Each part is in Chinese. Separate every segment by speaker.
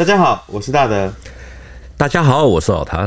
Speaker 1: 大家好，我是大德。
Speaker 2: 大家好，我是老谭。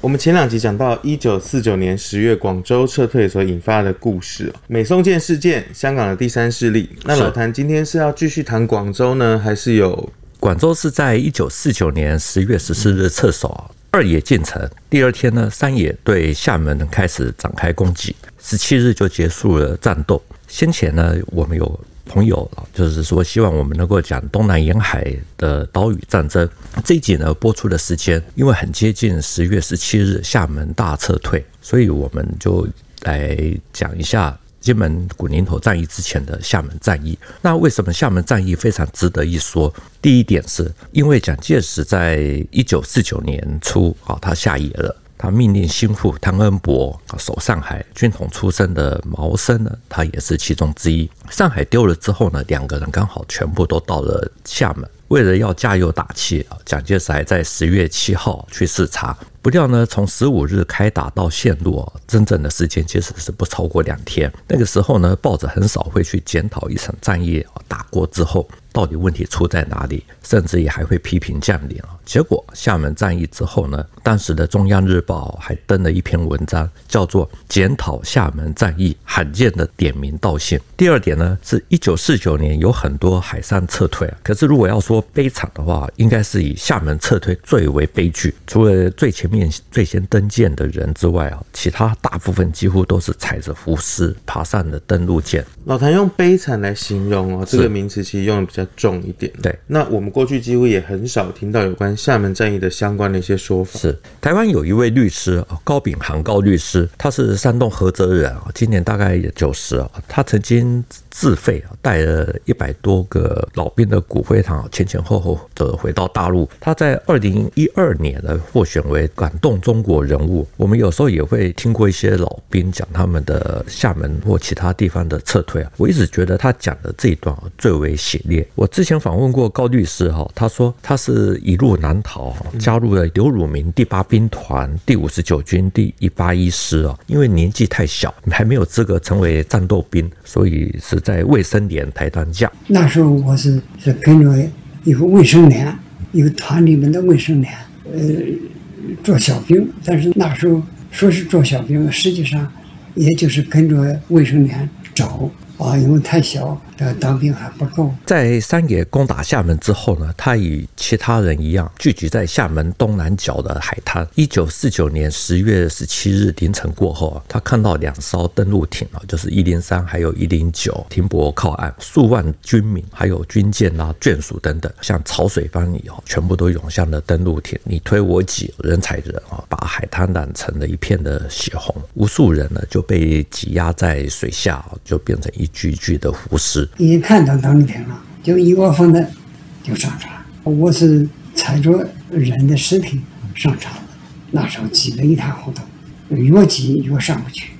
Speaker 1: 我们前两集讲到一九四九年十月广州撤退所引发的故事，美松舰事件，香港的第三势力。那老谭今天是要继续谈广州呢，还是有？
Speaker 2: 广州是在一九四九年十月十四日撤守，二野进城。第二天呢，三野对厦门开始展开攻击，十七日就结束了战斗。先前呢，我们有。朋友，就是说希望我们能够讲东南沿海的岛屿战争。这一集呢，播出的时间，因为很接近十月十七日厦门大撤退，所以我们就来讲一下金门古宁头战役之前的厦门战役。那为什么厦门战役非常值得一说？第一点是因为蒋介石在一九四九年初啊，他下野了。他命令心腹汤恩伯守上海，军统出身的毛森呢，他也是其中之一。上海丢了之后呢，两个人刚好全部都到了厦门。为了要加油打气，蒋介石还在十月七号去视察。不料呢，从十五日开打到陷落，真正的时间其实是不超过两天。那个时候呢，报纸很少会去检讨一场战役打过之后到底问题出在哪里，甚至也还会批评将领啊。结果厦门战役之后呢，当时的中央日报还登了一篇文章，叫做《检讨厦门战役罕见的点名道姓》。第二点呢，是一九四九年有很多海上撤退啊，可是如果要说悲惨的话，应该是以厦门撤退最为悲剧。除了最前面最先登舰的人之外啊，其他大部分几乎都是踩着浮尸爬上了登陆舰。
Speaker 1: 老谭用悲惨来形容哦，这个名词其实用的比较重一点。
Speaker 2: 对，
Speaker 1: 那我们过去几乎也很少听到有关厦门战役的相关的一些说法。
Speaker 2: 是，台湾有一位律师高秉航高律师，他是山东菏泽人啊，今年大概也九十啊，他曾经自费带了一百多个老兵的骨灰堂，前前后后的回到大陆。他在二零一二年呢获选为感动中国人物。我们有时候也会听过一些老兵讲他们的厦门或其他地方的撤退啊。我一直觉得他讲的这一段最为血烈。我之前访问过高律师哈，他说他是一路南逃，加入了刘汝明第八兵团第五十九军第一八一师啊。因为年纪太小，还没有资格成为战斗兵，所以是。在卫生连抬担架，
Speaker 3: 那时候我是是跟着一个卫生连，一个团里面的卫生连，呃，做小兵。但是那时候说是做小兵，实际上也就是跟着卫生连走。啊，因为太小，呃，当兵还不够。
Speaker 2: 在三野攻打厦门之后呢，他与其他人一样，聚集在厦门东南角的海滩。一九四九年十月十七日凌晨过后啊，他看到两艘登陆艇啊，就是一零三还有一零九停泊靠岸，数万军民还有军舰啊、眷属等等，像潮水般以后全部都涌向了登陆艇，你推我挤，人踩人啊，把海滩染成了一片的血红，无数人呢就被挤压在水下，就变成一。句句的胡
Speaker 3: 思。一看到当天了，就一窝蜂的就上船。我是踩着人的尸体上船的，那时候挤得一塌糊涂，越挤越上不去，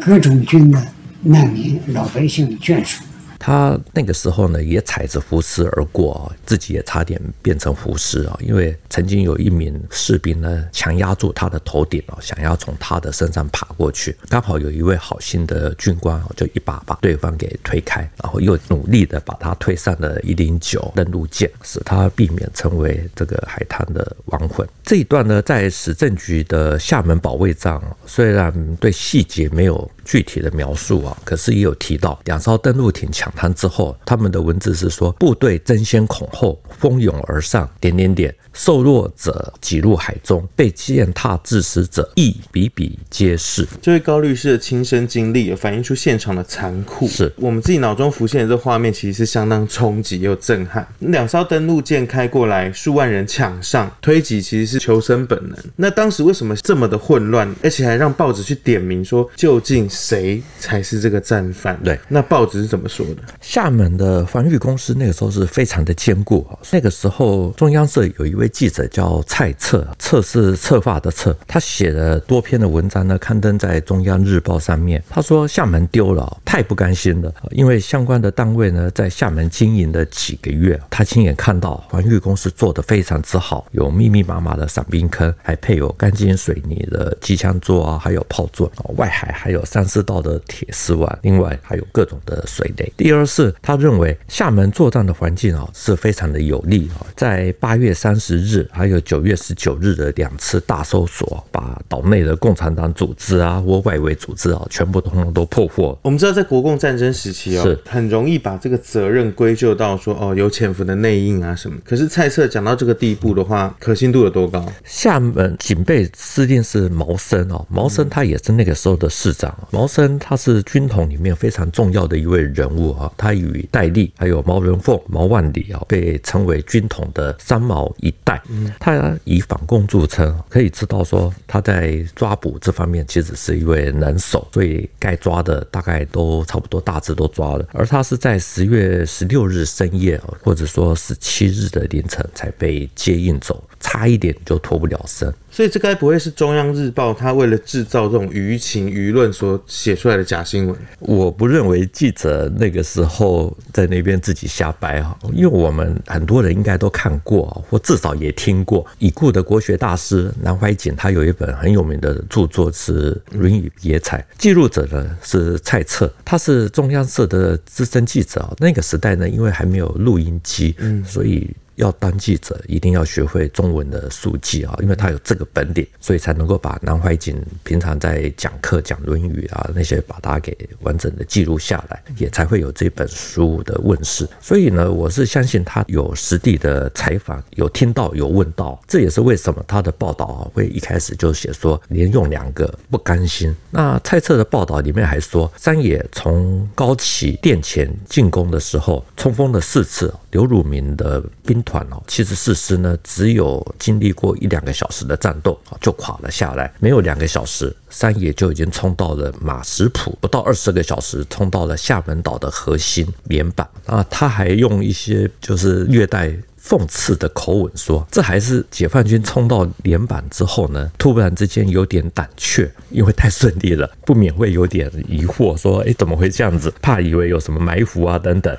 Speaker 3: 各种军的难民、老百姓的眷属。
Speaker 2: 他那个时候呢，也踩着浮尸而过，自己也差点变成浮尸啊！因为曾经有一名士兵呢，强压住他的头顶哦，想要从他的身上爬过去，刚好有一位好心的军官就一把把对方给推开，然后又努力的把他推上了一零九登陆舰，使他避免成为这个海滩的亡魂。这一段呢，在史政局的厦门保卫战，虽然对细节没有具体的描述啊，可是也有提到两艘登陆艇抢滩之后，他们的文字是说部队争先恐后，蜂拥而上，点点点。受弱者挤入海中，被践踏致死者亦比比皆是。
Speaker 1: 这位高律师的亲身经历，也反映出现场的残酷。
Speaker 2: 是
Speaker 1: 我们自己脑中浮现的这画面，其实是相当冲击又震撼。两艘登陆舰开过来，数万人抢上，推挤其实是求生本能。那当时为什么这么的混乱，而且还让报纸去点名说究竟谁才是这个战犯？
Speaker 2: 对，
Speaker 1: 那报纸是怎么说的？
Speaker 2: 厦门的防御公司那个时候是非常的坚固。那个时候中央社有一位。记者叫蔡策，策是策划的策，他写了多篇的文章呢，刊登在中央日报上面。他说厦门丢了，太不甘心了，因为相关的单位呢，在厦门经营了几个月，他亲眼看到防御公司做得非常之好，有密密麻麻的伞兵坑，还配有钢筋水泥的机枪座啊，还有炮座，外海还有三师道的铁丝网，另外还有各种的水雷。第二是，他认为厦门作战的环境啊是非常的有利啊，在八月三十日还有九月十九日的两次大搜索，把岛内的共产党组织啊或外围组织啊全部通通都破获。
Speaker 1: 我们知道，在国共战争时期哦，是很容易把这个责任归咎到说哦有潜伏的内应啊什么。可是蔡澈讲到这个地步的话，可信度有多高？
Speaker 2: 厦门警备司令是毛森哦，毛森他也是那个时候的市长。毛森他是军统里面非常重要的一位人物啊，他与戴笠还有毛人凤、毛万里啊，被称为军统的三毛一代。他以反共著称，可以知道说他在抓捕这方面其实是一位能手，所以该抓的大概都差不多大致都抓了。而他是在十月十六日深夜，或者说十七日的凌晨才被接应走，差一点就脱不了身。
Speaker 1: 所以这该不会是中央日报他为了制造这种舆情舆论所写出来的假新闻？
Speaker 2: 我不认为记者那个时候在那边自己瞎掰哈，因为我们很多人应该都看过，或至少也听过已故的国学大师南怀瑾，他有一本很有名的著作是《论语别裁》，记录者呢是蔡澈，他是中央社的资深记者。那个时代呢，因为还没有录音机，嗯，所以。要当记者，一定要学会中文的速记啊，因为他有这个本领，所以才能够把南怀瑾平常在讲课讲《论语》啊那些，把它给完整的记录下来，也才会有这本书的问世。所以呢，我是相信他有实地的采访，有听到，有问到，这也是为什么他的报道啊会一开始就写说连用两个不甘心。那蔡策的报道里面还说，三野从高崎殿前进攻的时候，冲锋了四次。刘汝明的兵团哦，七十四师呢，只有经历过一两个小时的战斗就垮了下来。没有两个小时，三野就已经冲到了马什普，不到二十个小时，冲到了厦门岛的核心棉板啊。他还用一些就是略带。讽刺的口吻说：“这还是解放军冲到连板之后呢，突然之间有点胆怯，因为太顺利了，不免会有点疑惑，说：‘哎，怎么会这样子？’怕以为有什么埋伏啊等等。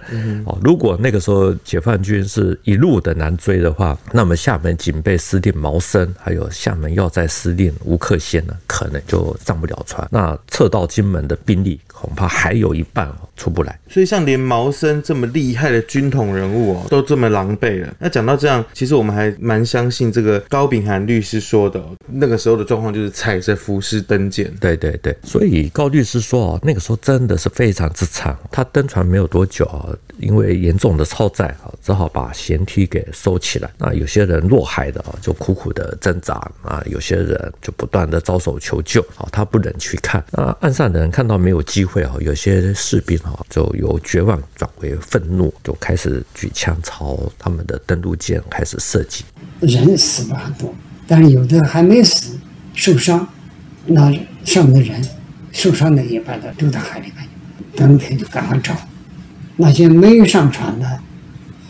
Speaker 2: 哦，如果那个时候解放军是一路的南追的话，那么厦门警备司令毛森，还有厦门要塞司令吴克先呢，可能就上不了船。那撤到金门的兵力恐怕还有一半哦出不来。
Speaker 1: 所以，像连毛森这么厉害的军统人物哦，都这么狼狈了。”那讲到这样，其实我们还蛮相信这个高秉涵律师说的，那个时候的状况就是踩着浮尸登舰。
Speaker 2: 对对对，所以高律师说啊，那个时候真的是非常之惨。他登船没有多久啊，因为严重的超载啊，只好把舷梯给收起来。那有些人落海的啊，就苦苦的挣扎啊；有些人就不断的招手求救啊，他不忍去看。那岸上的人看到没有机会啊，有些士兵啊，就由绝望转为愤怒，就开始举枪朝他们的。登陆舰开始射击，
Speaker 3: 人死了很多，但是有的还没死，受伤，那上面的人受伤的也把他丢到海里面，当天就赶快找，那些没有上船的，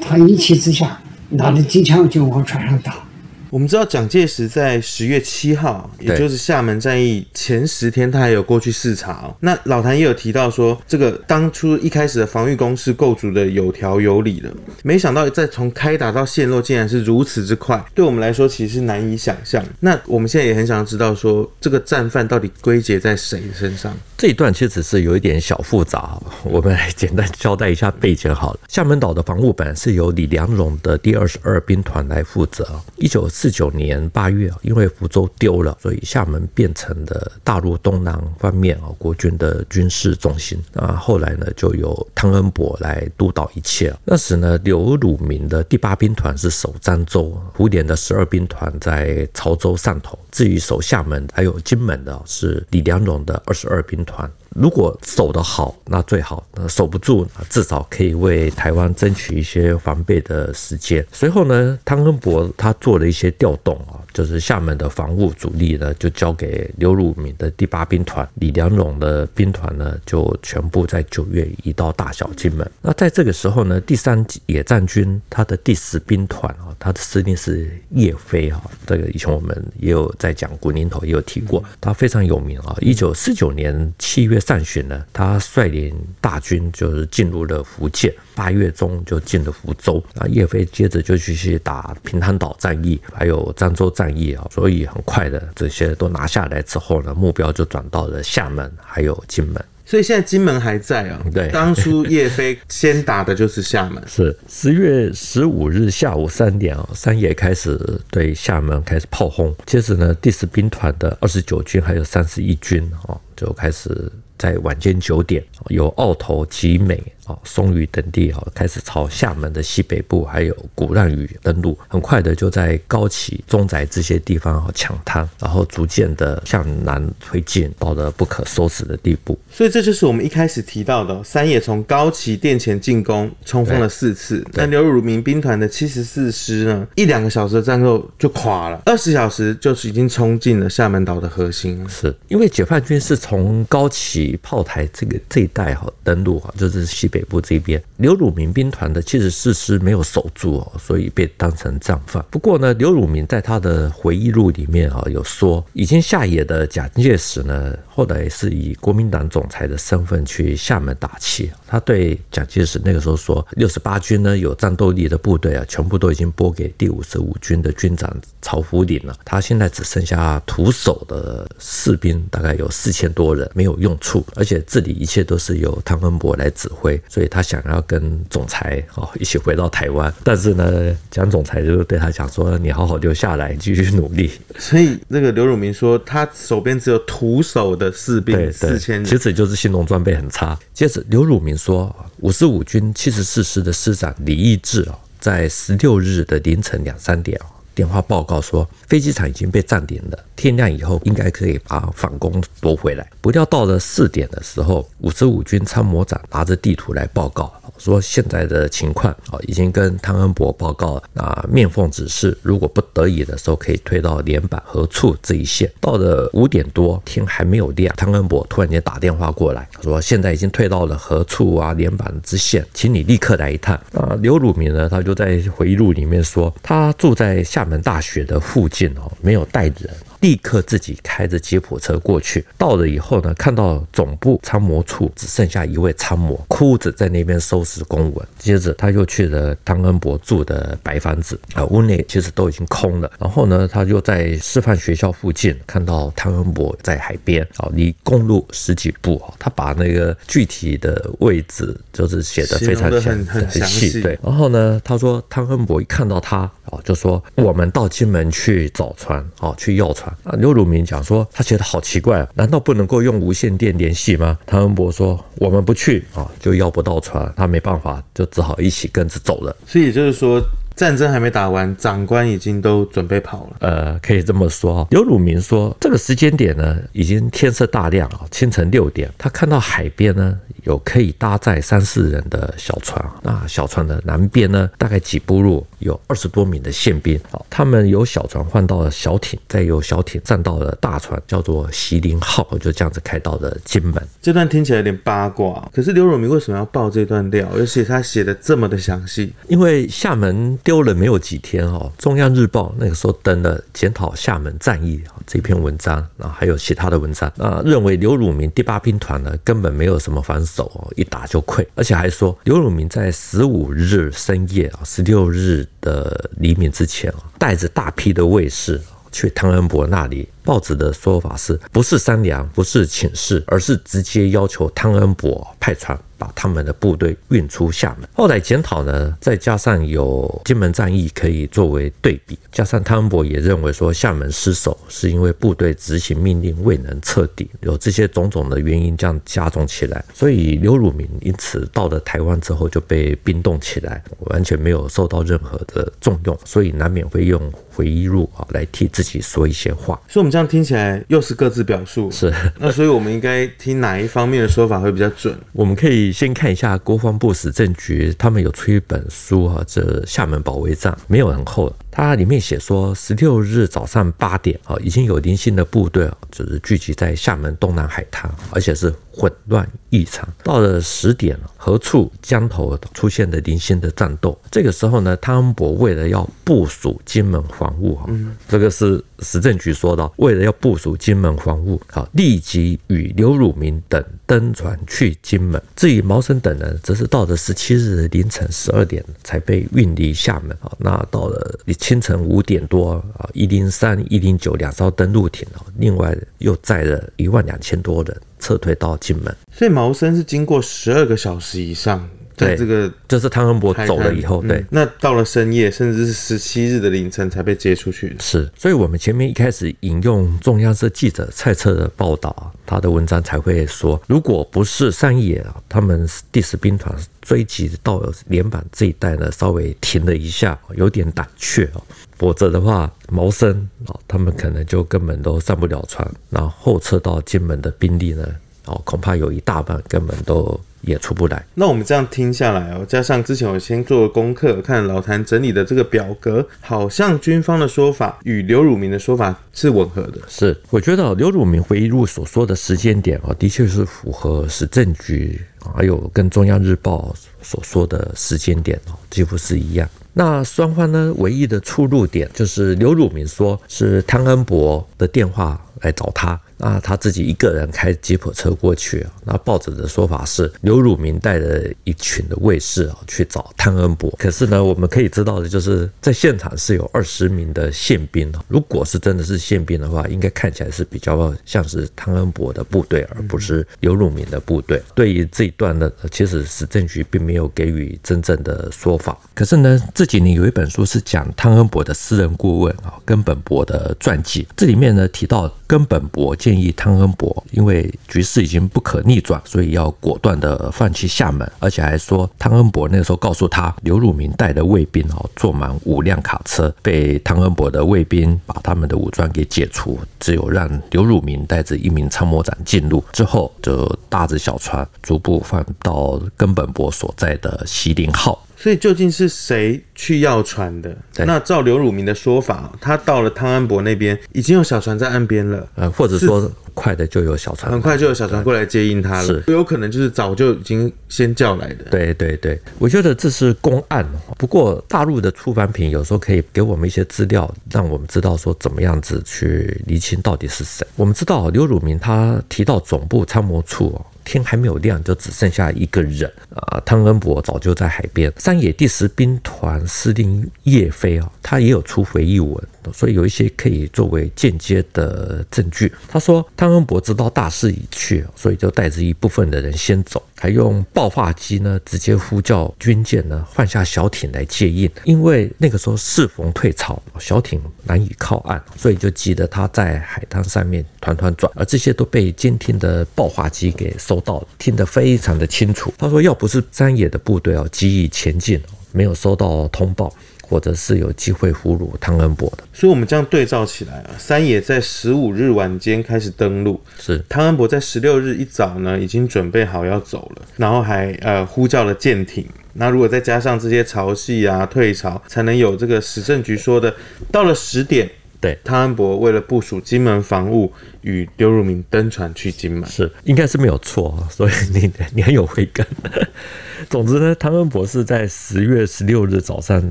Speaker 3: 他一气之下拿着机枪就往船上打。
Speaker 1: 我们知道蒋介石在十月七号，也就是厦门战役前十天，他还有过去视察哦。那老谭也有提到说，这个当初一开始的防御工事构筑的有条有理的，没想到在从开打到陷落，竟然是如此之快。对我们来说，其实是难以想象。那我们现在也很想知道说，这个战犯到底归结在谁身上？
Speaker 2: 这一段其实是有一点小复杂，我们来简单交代一下背景好了。厦门岛的防务本是由李良荣的第二十二兵团来负责。一九四九年八月，因为福州丢了，所以厦门变成了大陆东南方面啊国军的军事中心。那后来呢，就由汤恩伯来督导一切。那时呢，刘汝明的第八兵团是守漳州，胡琏的十二兵团在潮州汕头。至于守厦门还有金门的，是李良荣的二十二兵团。如果守得好，那最好；那守不住，至少可以为台湾争取一些防备的时间。随后呢，汤恩伯他做了一些调动啊。就是厦门的防务主力呢，就交给刘汝明的第八兵团，李良荣的兵团呢，就全部在九月移到大小金门。那在这个时候呢，第三野战军他的第十兵团啊，他的司令是叶飞啊，这个以前我们也有在讲古宁头也有提过，他非常有名啊。一九四九年七月上旬呢，他率领大军就是进入了福建，八月中就进了福州。啊，叶飞接着就继续打平潭岛战役，还有漳州战。战役啊，所以很快的这些都拿下来之后呢，目标就转到了厦门还有金门。
Speaker 1: 所以现在金门还在啊？
Speaker 2: 对，
Speaker 1: 当初叶飞先打的就是厦门。
Speaker 2: 是十月十五日下午三点啊，三野开始对厦门开始炮轰，接着呢，第十兵团的二十九军还有三十一军啊，就开始在晚间九点由澳头、集美。啊，松榆等地啊，开始朝厦门的西北部还有鼓浪屿登陆，很快的就在高崎、中宅这些地方抢滩，然后逐渐的向南推进，到了不可收拾的地步。
Speaker 1: 所以这就是我们一开始提到的，三野从高崎殿前进攻，冲锋了四次，但刘汝明兵团的七十四师呢，一两个小时的战斗就垮了，二十小时就是已经冲进了厦门岛的核心了。
Speaker 2: 是因为解放军是从高崎炮台这个这一带哈登陆哈，就是西北。北部这边，刘汝明兵团的七十四师没有守住哦，所以被当成战犯。不过呢，刘汝明在他的回忆录里面啊，有说，已经下野的蒋介石呢，后来是以国民党总裁的身份去厦门打气。他对蒋介石那个时候说，六十八军呢有战斗力的部队啊，全部都已经拨给第五十五军的军长曹福临了。他现在只剩下徒手的士兵，大概有四千多人，没有用处，而且这里一切都是由汤恩伯来指挥。所以他想要跟总裁哦一起回到台湾，但是呢，蒋总裁就对他讲说：“你好好留下来，继续努力。”
Speaker 1: 所以那个刘汝明说，他手边只有徒手的士兵四千人，
Speaker 2: 其实就是新农装备很差。接着刘汝明说，五十五军七十四师的师长李义志哦，在十六日的凌晨两三点哦。电话报告说，飞机场已经被占领了，天亮以后应该可以把反攻夺回来。不料到了四点的时候，五十五军参谋长拿着地图来报告，说现在的情况啊，已经跟汤恩伯报告，啊，面奉指示，如果不得已的时候，可以退到连板和处这一线。到了五点多，天还没有亮，汤恩伯突然间打电话过来，说现在已经退到了何处啊连板支线，请你立刻来一趟。啊，刘汝明呢，他就在回忆录里面说，他住在下我们大学的附近哦，没有带人。立刻自己开着吉普车过去，到了以后呢，看到总部参谋处只剩下一位参谋，哭着在那边收拾公文。接着他又去了汤恩伯住的白房子，啊，屋内其实都已经空了。然后呢，他又在师范学校附近看到汤恩伯在海边，啊，离公路十几步，他把那个具体的位置就是写的非常
Speaker 1: 详细。
Speaker 2: 对，然后呢，他说汤恩伯一看到他，啊，就说我们到金门去找船，啊，去要船。啊，刘汝明讲说，他觉得好奇怪啊，难道不能够用无线电联系吗？汤恩伯说，我们不去啊，就要不到船，他没办法，就只好一起跟着走了。
Speaker 1: 所以也就是说。战争还没打完，长官已经都准备跑了。
Speaker 2: 呃，可以这么说。刘汝明说，这个时间点呢，已经天色大亮啊，清晨六点，他看到海边呢有可以搭载三四人的小船。那小船的南边呢，大概几步路有二十多名的宪兵。好，他们由小船换到了小艇，再由小艇站到了大船，叫做席林号，就这样子开到了金门。
Speaker 1: 这段听起来有点八卦，可是刘汝明为什么要爆这段料？而且他写的这么的详细，
Speaker 2: 因为厦门。丢了没有几天哦，中央日报那个时候登了检讨厦门战役这篇文章，然后还有其他的文章啊，认为刘汝明第八兵团呢根本没有什么防守哦，一打就溃，而且还说刘汝明在十五日深夜啊，十六日的黎明之前，带着大批的卫士去汤恩伯那里。报纸的说法是不是商量，不是请示，而是直接要求汤恩伯派船把他们的部队运出厦门。后来检讨呢，再加上有金门战役可以作为对比，加上汤恩伯也认为说厦门失守是因为部队执行命令未能彻底，有这些种种的原因这样加重起来，所以刘汝明因此到了台湾之后就被冰冻起来，完全没有受到任何的重用，所以难免会用回忆录啊来替自己说一些话。
Speaker 1: 所以我们。这样听起来又是各自表述，
Speaker 2: 是
Speaker 1: 那所以我们应该听哪一方面的说法会比较准？
Speaker 2: 我们可以先看一下国防部史政局，他们有出一本书哈，这厦门保卫战没有很厚。它里面写说，十六日早上八点啊，已经有零星的部队啊，就是聚集在厦门东南海滩，而且是混乱异常。到了十点，何处江头出现了零星的战斗。这个时候呢，汤恩伯为了要部署金门防务，嗯，这个是史政局说的，为了要部署金门防务，好，立即与刘汝明等登船去金门。至于毛森等人，则是到了十七日凌晨十二点才被运离厦门啊。那到了清晨五点多啊，一零三、一零九两艘登陆艇啊，另外又载了一万两千多人撤退到金门。
Speaker 1: 所以毛森是经过十二个小时以上。对，这个
Speaker 2: 就是汤恩伯走了以后，对、嗯，
Speaker 1: 那到了深夜，甚至是十七日的凌晨才被接出去。
Speaker 2: 是，所以我们前面一开始引用中央社记者蔡澈的报道，他的文章才会说，如果不是山野啊，他们第十兵团追击到连板这一带呢，稍微停了一下，有点胆怯哦，否则的话，毛森啊，他们可能就根本都上不了船，然后后撤到金门的兵力呢，哦，恐怕有一大半根本都。也出不来。
Speaker 1: 那我们这样听下来哦，加上之前我先做功课，看老谭整理的这个表格，好像军方的说法与刘汝明的说法是吻合的。
Speaker 2: 是，我觉得刘汝明回忆录所说的时间点啊，的确是符合史政局还有跟中央日报所说的时间点哦，几乎是一样。那双方呢，唯一的出入点就是刘汝明说是汤恩伯的电话来找他。那他自己一个人开吉普车过去。那报纸的说法是刘汝明带着一群的卫士啊去找汤恩伯。可是呢，我们可以知道的就是在现场是有二十名的宪兵。如果是真的是宪兵的话，应该看起来是比较像是汤恩伯的部队，而不是刘汝明的部队。对于这一段呢，其实史政局并没有给予真正的说法。可是呢，这几年有一本书是讲汤恩伯的私人顾问啊，根本伯的传记，这里面呢提到根本伯。建议汤恩伯，因为局势已经不可逆转，所以要果断的放弃厦门，而且还说汤恩伯那时候告诉他，刘汝明带的卫兵哦，坐满五辆卡车，被汤恩伯的卫兵把他们的武装给解除，只有让刘汝明带着一名参谋长进入，之后就搭着小船逐步放到根本伯所在的西林号。
Speaker 1: 所以究竟是谁去要船的？那照刘汝明的说法，他到了汤安伯那边，已经有小船在岸边了，
Speaker 2: 呃，或者说快的就有小船，
Speaker 1: 很快就有小船过来接应他了，是有可能就是早就已经先叫来的。
Speaker 2: 对对对，我觉得这是公案。不过大陆的出版品有时候可以给我们一些资料，让我们知道说怎么样子去厘清到底是谁。我们知道刘汝明他提到总部参谋处哦。天还没有亮，就只剩下一个人啊！汤恩伯早就在海边。山野第十兵团司令叶飞啊，他也有出回忆文。所以有一些可以作为间接的证据。他说汤恩伯知道大势已去，所以就带着一部分的人先走，还用报话机呢直接呼叫军舰呢换下小艇来接应。因为那个时候适逢退潮，小艇难以靠岸，所以就急得他在海滩上面团团转。而这些都被监听的报话机给收到，听得非常的清楚。他说要不是山野的部队哦急于前进，没有收到通报。或者是有机会俘虏汤恩伯的，
Speaker 1: 所以，我们这样对照起来啊，三野在十五日晚间开始登陆，
Speaker 2: 是
Speaker 1: 汤恩伯在十六日一早呢，已经准备好要走了，然后还呃呼叫了舰艇。那如果再加上这些潮汐啊退潮，才能有这个史政局说的，到了十点，
Speaker 2: 对
Speaker 1: 汤恩伯为了部署金门防务，与刘汝明登船去金门，
Speaker 2: 是应该是没有错，所以你你很有慧根。总之呢，汤恩博士在十月十六日早上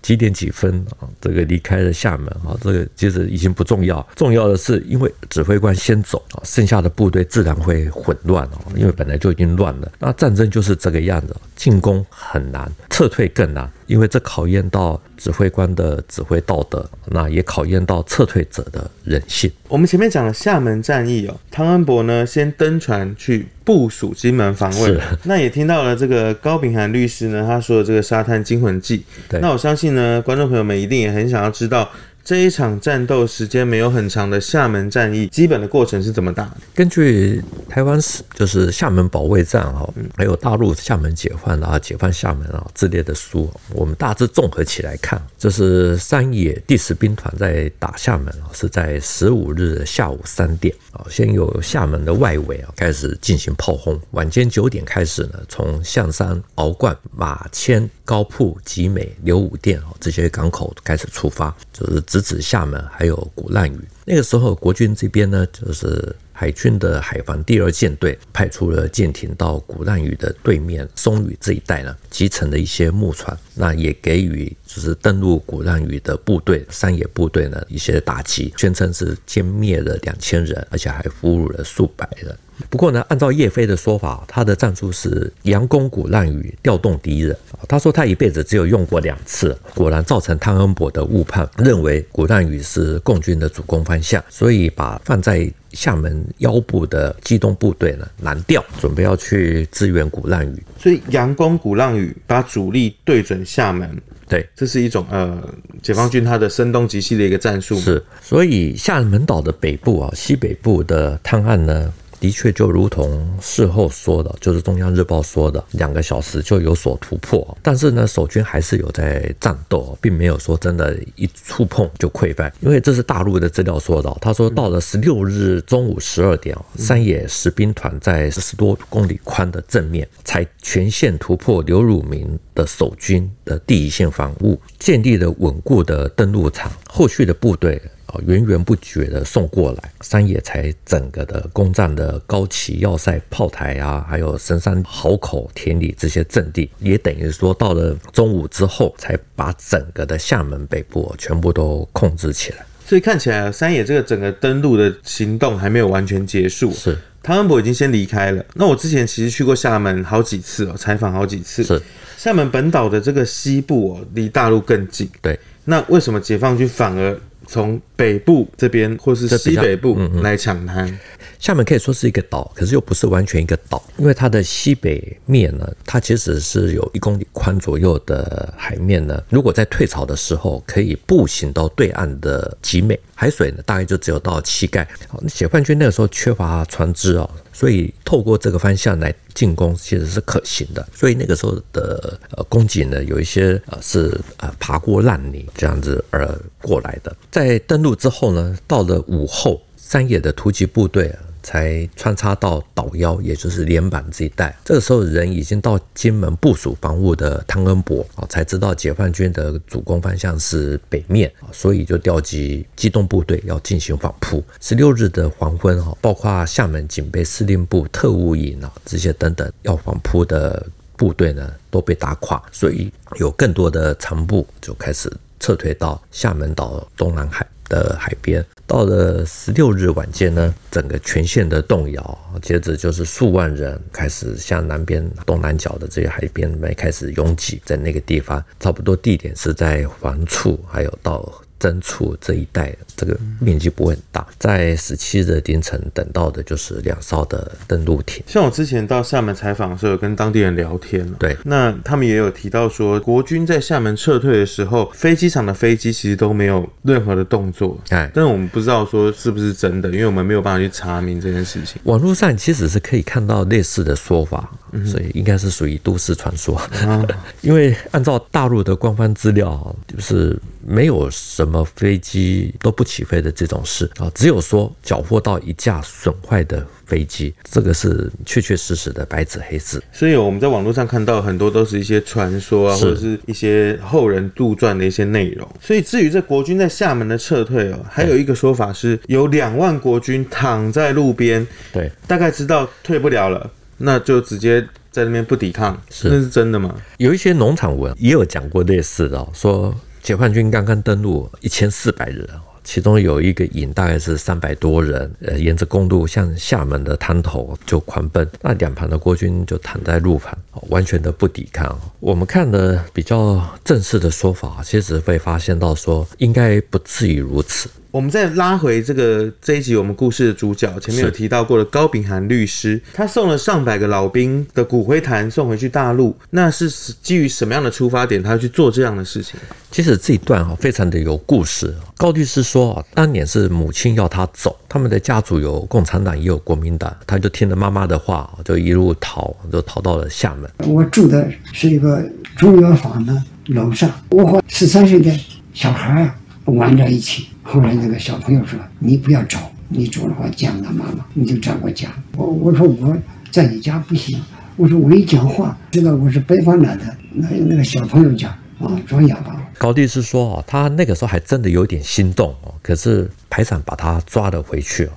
Speaker 2: 几点几分啊，这个离开了厦门啊，这个其实已经不重要，重要的是因为指挥官先走啊，剩下的部队自然会混乱哦，因为本来就已经乱了。那战争就是这个样子，进攻很难，撤退更难，因为这考验到指挥官的指挥道德，那也考验到撤退者的人性。
Speaker 1: 我们前面讲了厦门战役哦，汤恩伯呢先登船去部署金门防卫，那也听到了这个高秉涵律师呢他说的这个沙滩惊魂记，那我相信呢观众朋友们一定也很想要知道。这一场战斗时间没有很长的厦门战役，基本的过程是怎么打？
Speaker 2: 根据台湾史，就是厦门保卫战哈，还有大陆厦门解放啊、解放厦门啊之类的书，我们大致综合起来看，这是山野第十兵团在打厦门啊，是在十五日下午三点啊，先由厦门的外围啊开始进行炮轰，晚间九点开始呢，从象山、鳌冠、马迁、高埔、集美、刘武店啊这些港口开始出发，就是。直指厦门，还有鼓浪屿。那个时候，国军这边呢，就是海军的海防第二舰队派出了舰艇到鼓浪屿的对面松屿这一带呢，集成了一些木船，那也给予就是登陆鼓浪屿的部队山野部队呢一些打击，宣称是歼灭了两千人，而且还俘虏了数百人。不过呢，按照叶飞的说法，他的战术是佯攻鼓浪屿，调动敌人。他说他一辈子只有用过两次，果然造成汤恩伯的误判，认为鼓浪屿是共军的主攻方向，所以把放在厦门腰部的机动部队呢南调，准备要去支援鼓浪屿。
Speaker 1: 所以佯攻鼓浪屿，把主力对准厦门。
Speaker 2: 对，
Speaker 1: 这是一种呃，解放军他的声东击西的一个战术。
Speaker 2: 是，所以厦门岛的北部啊，西北部的滩岸呢。的确，就如同事后说的，就是中央日报说的，两个小时就有所突破。但是呢，守军还是有在战斗，并没有说真的，一触碰就溃败。因为这是大陆的资料说的，他说到了十六日中午十二点，山野十兵团在十多公里宽的正面，才全线突破刘汝明的守军的第一线防务，建立了稳固的登陆场。后续的部队。源源不绝的送过来，山野才整个的攻占的高崎要塞炮台啊，还有神山壕口田里这些阵地，也等于说到了中午之后，才把整个的厦门北部全部都控制起来。
Speaker 1: 所以看起来，山野这个整个登陆的行动还没有完全结束。
Speaker 2: 是，
Speaker 1: 汤恩伯已经先离开了。那我之前其实去过厦门好几次哦，采访好几次。
Speaker 2: 是，
Speaker 1: 厦门本岛的这个西部哦，离大陆更近。
Speaker 2: 对，
Speaker 1: 那为什么解放军反而？从北部这边或是西北部来抢滩，
Speaker 2: 厦门可以说是一个岛，可是又不是完全一个岛，因为它的西北面呢，它其实是有一公里宽左右的海面呢。如果在退潮的时候，可以步行到对岸的集美，海水呢大概就只有到膝盖。好，解放军那个时候缺乏船只哦，所以透过这个方向来进攻其实是可行的。所以那个时候的呃攻击呢，有一些呃是呃爬过烂泥这样子而过来的。在登陆之后呢，到了午后，山野的突击部队。才穿插到岛腰，也就是连板这一带。这个时候，人已经到金门部署防务的汤恩伯啊，才知道解放军的主攻方向是北面，所以就调集机动部队要进行反扑。十六日的黄昏哈，包括厦门警备司令部特务营啊这些等等要反扑的部队呢，都被打垮，所以有更多的残部就开始撤退到厦门岛东南海的海边。到了十六日晚间呢，整个全线的动摇，接着就是数万人开始向南边东南角的这些海边来开始拥挤，在那个地方，差不多地点是在黄厝，还有到。深处这一带，这个面积不会很大。在十七日凌晨等到的就是两艘的登陆艇。
Speaker 1: 像我之前到厦门采访的时候，有跟当地人聊天，
Speaker 2: 对，
Speaker 1: 那他们也有提到说，国军在厦门撤退的时候，飞机场的飞机其实都没有任何的动作。哎，但是我们不知道说是不是真的，因为我们没有办法去查明这件事情。
Speaker 2: 网络上其实是可以看到类似的说法，所以应该是属于都市传说。嗯、因为按照大陆的官方资料，就是没有什么。什么飞机都不起飞的这种事啊，只有说缴获到一架损坏的飞机，这个是确确实实的白纸黑字。
Speaker 1: 所以我们在网络上看到很多都是一些传说啊，或者是一些后人杜撰的一些内容。所以至于这国军在厦门的撤退哦，还有一个说法是有两万国军躺在路边，
Speaker 2: 对，
Speaker 1: 大概知道退不了了，那就直接在那边不抵抗，是那是真的吗？
Speaker 2: 有一些农场文也有讲过类似的，说。解放军刚刚登陆一千四百人，其中有一个营大概是三百多人，呃，沿着公路向厦门的滩头就狂奔，那两旁的国军就躺在路旁，完全的不抵抗。我们看的比较正式的说法，其实会发现到说，应该不至于如此。
Speaker 1: 我们再拉回这个这一集我们故事的主角，前面有提到过的高秉涵律师，他送了上百个老兵的骨灰坛送回去大陆，那是基于什么样的出发点，他要去做这样的事情？
Speaker 2: 其实这一段哈非常的有故事。高律师说，当年是母亲要他走，他们的家族有共产党也有国民党，他就听了妈妈的话，就一路逃，就逃到了厦门。
Speaker 3: 我住的是一个中药房的楼上，我和十三岁的小孩玩在一起。后来那个小朋友说：“你不要走，你走的话见不到妈妈，你就找我家。”我我说我在你家不行，我说我一讲话，知道我是北方来的，那那个小朋友讲啊装哑巴。
Speaker 2: 高律师说哦，他那个时候还真的有点心动哦，可是排长把他抓了回去哦。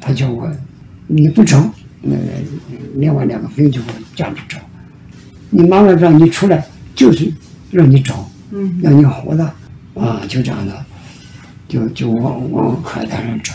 Speaker 3: 他叫我你不成，那另外两个兵就这样子找。你妈妈让你出来，就是让你找。嗯，让你活的啊，就这样的，就就往往海滩上走。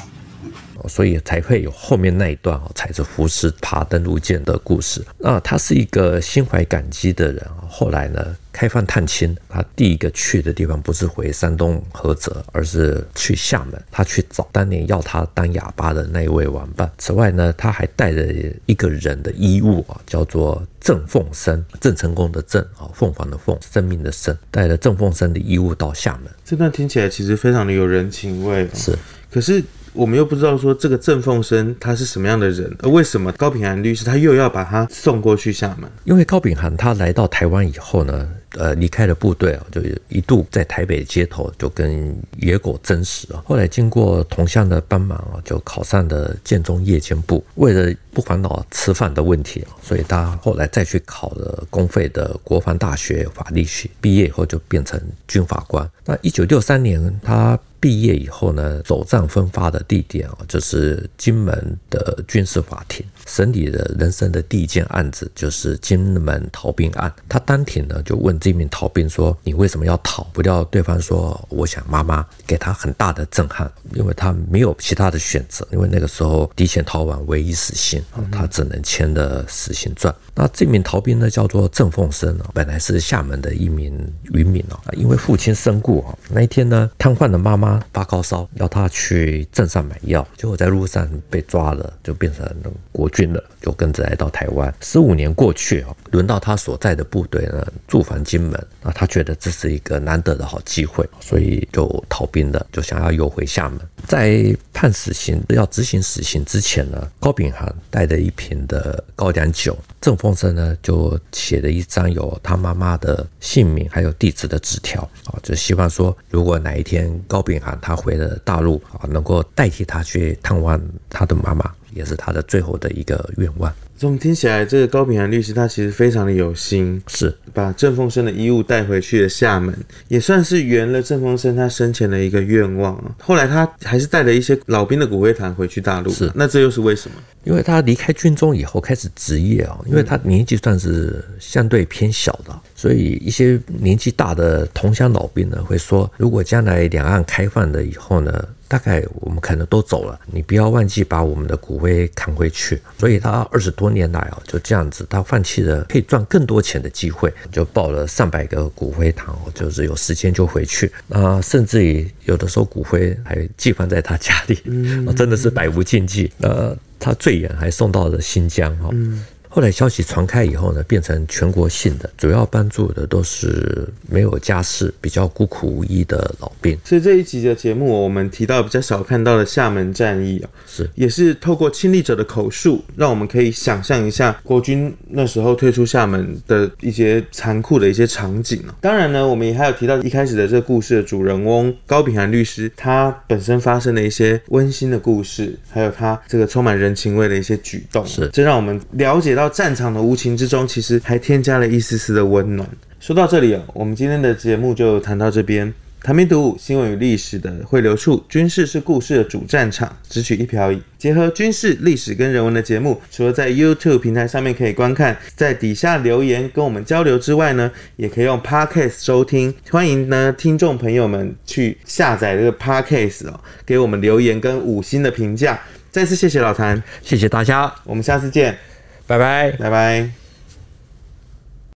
Speaker 2: 所以才会有后面那一段哦，踩着浮石爬登陆舰的故事。那他是一个心怀感激的人。后来呢，开放探亲，他第一个去的地方不是回山东菏泽，而是去厦门。他去找当年要他当哑巴的那一位玩伴。此外呢，他还带着一个人的衣物啊，叫做郑凤生，郑成功的郑啊，凤凰的凤，生命的生，带着郑凤生的衣物到厦门。
Speaker 1: 这段听起来其实非常的有人情味。
Speaker 2: 是，
Speaker 1: 可是。我们又不知道说这个郑凤生他是什么样的人，而为什么高秉涵律师他又要把他送过去厦门？
Speaker 2: 因为高秉涵他来到台湾以后呢，呃，离开了部队啊，就一度在台北街头就跟野狗争食啊。后来经过同乡的帮忙啊，就考上了建中夜间部。为了不烦恼吃饭的问题啊，所以他后来再去考了公费的国防大学法律系，毕业以后就变成军法官。那一九六三年他。毕业以后呢，首战分发的地点啊，就是金门的军事法庭。审理的人生的第一件案子就是金门逃兵案。他当庭呢就问这名逃兵说：“你为什么要逃？”不料对方说：“我想妈妈。”给他很大的震撼，因为他没有其他的选择。因为那个时候敌前逃亡唯一死刑，他只能签的死刑状。那这名逃兵呢叫做郑凤生，本来是厦门的一名渔民哦。因为父亲身故啊，那一天呢瘫痪的妈妈发高烧，要他去镇上买药，结果在路上被抓了，就变成国军。了，就跟着来到台湾。十五年过去啊，轮到他所在的部队呢驻防金门，那他觉得这是一个难得的好机会，所以就逃兵了，就想要游回厦门。在判死刑要执行死刑之前呢，高秉涵带着一瓶的高粱酒，郑凤生呢就写了一张有他妈妈的姓名还有地址的纸条啊，就希望说如果哪一天高秉啊他回了大陆啊，能够代替他去探望他的妈妈。也是他的最后的一个愿望。
Speaker 1: 这么听起来，这个高秉涵律师他其实非常的有心，
Speaker 2: 是
Speaker 1: 把郑凤生的衣物带回去了厦门，也算是圆了郑凤生他生前的一个愿望。后来他还是带了一些老兵的骨灰坛回去大陆，
Speaker 2: 是
Speaker 1: 那这又是为什么？
Speaker 2: 因为他离开军中以后开始职业啊，因为他年纪算是相对偏小的，所以一些年纪大的同乡老兵呢会说，如果将来两岸开放了以后呢，大概我们可能都走了，你不要忘记把我们的骨灰扛回去。所以他二十多年来啊，就这样子，他放弃了可以赚更多钱的机会，就报了上百个骨灰堂，就是有时间就回去。啊，甚至于有的时候骨灰还寄放在他家里，嗯，真的是百无禁忌。呃，他最远还送到了新疆哈。嗯后来消息传开以后呢，变成全国性的，主要帮助的都是没有家室、比较孤苦无依的老兵。
Speaker 1: 所以这一集的节目，我们提到比较少看到的厦门战役啊，
Speaker 2: 是
Speaker 1: 也是透过亲历者的口述，让我们可以想象一下国军那时候退出厦门的一些残酷的一些场景。当然呢，我们也还有提到一开始的这个故事的主人翁高秉涵律师，他本身发生的一些温馨的故事，还有他这个充满人情味的一些举动，
Speaker 2: 是
Speaker 1: 这让我们了解到。到战场的无情之中，其实还添加了一丝丝的温暖。说到这里啊，我们今天的节目就谈到这边。谭兵读武，新闻与历史的汇流处，军事是故事的主战场，只取一瓢饮。结合军事、历史跟人文的节目，除了在 YouTube 平台上面可以观看，在底下留言跟我们交流之外呢，也可以用 Podcast 收听。欢迎呢听众朋友们去下载这个 Podcast 哦，给我们留言跟五星的评价。再次谢谢老谭，
Speaker 2: 谢谢大家，
Speaker 1: 我们下次见。
Speaker 2: 拜拜，
Speaker 1: 拜拜。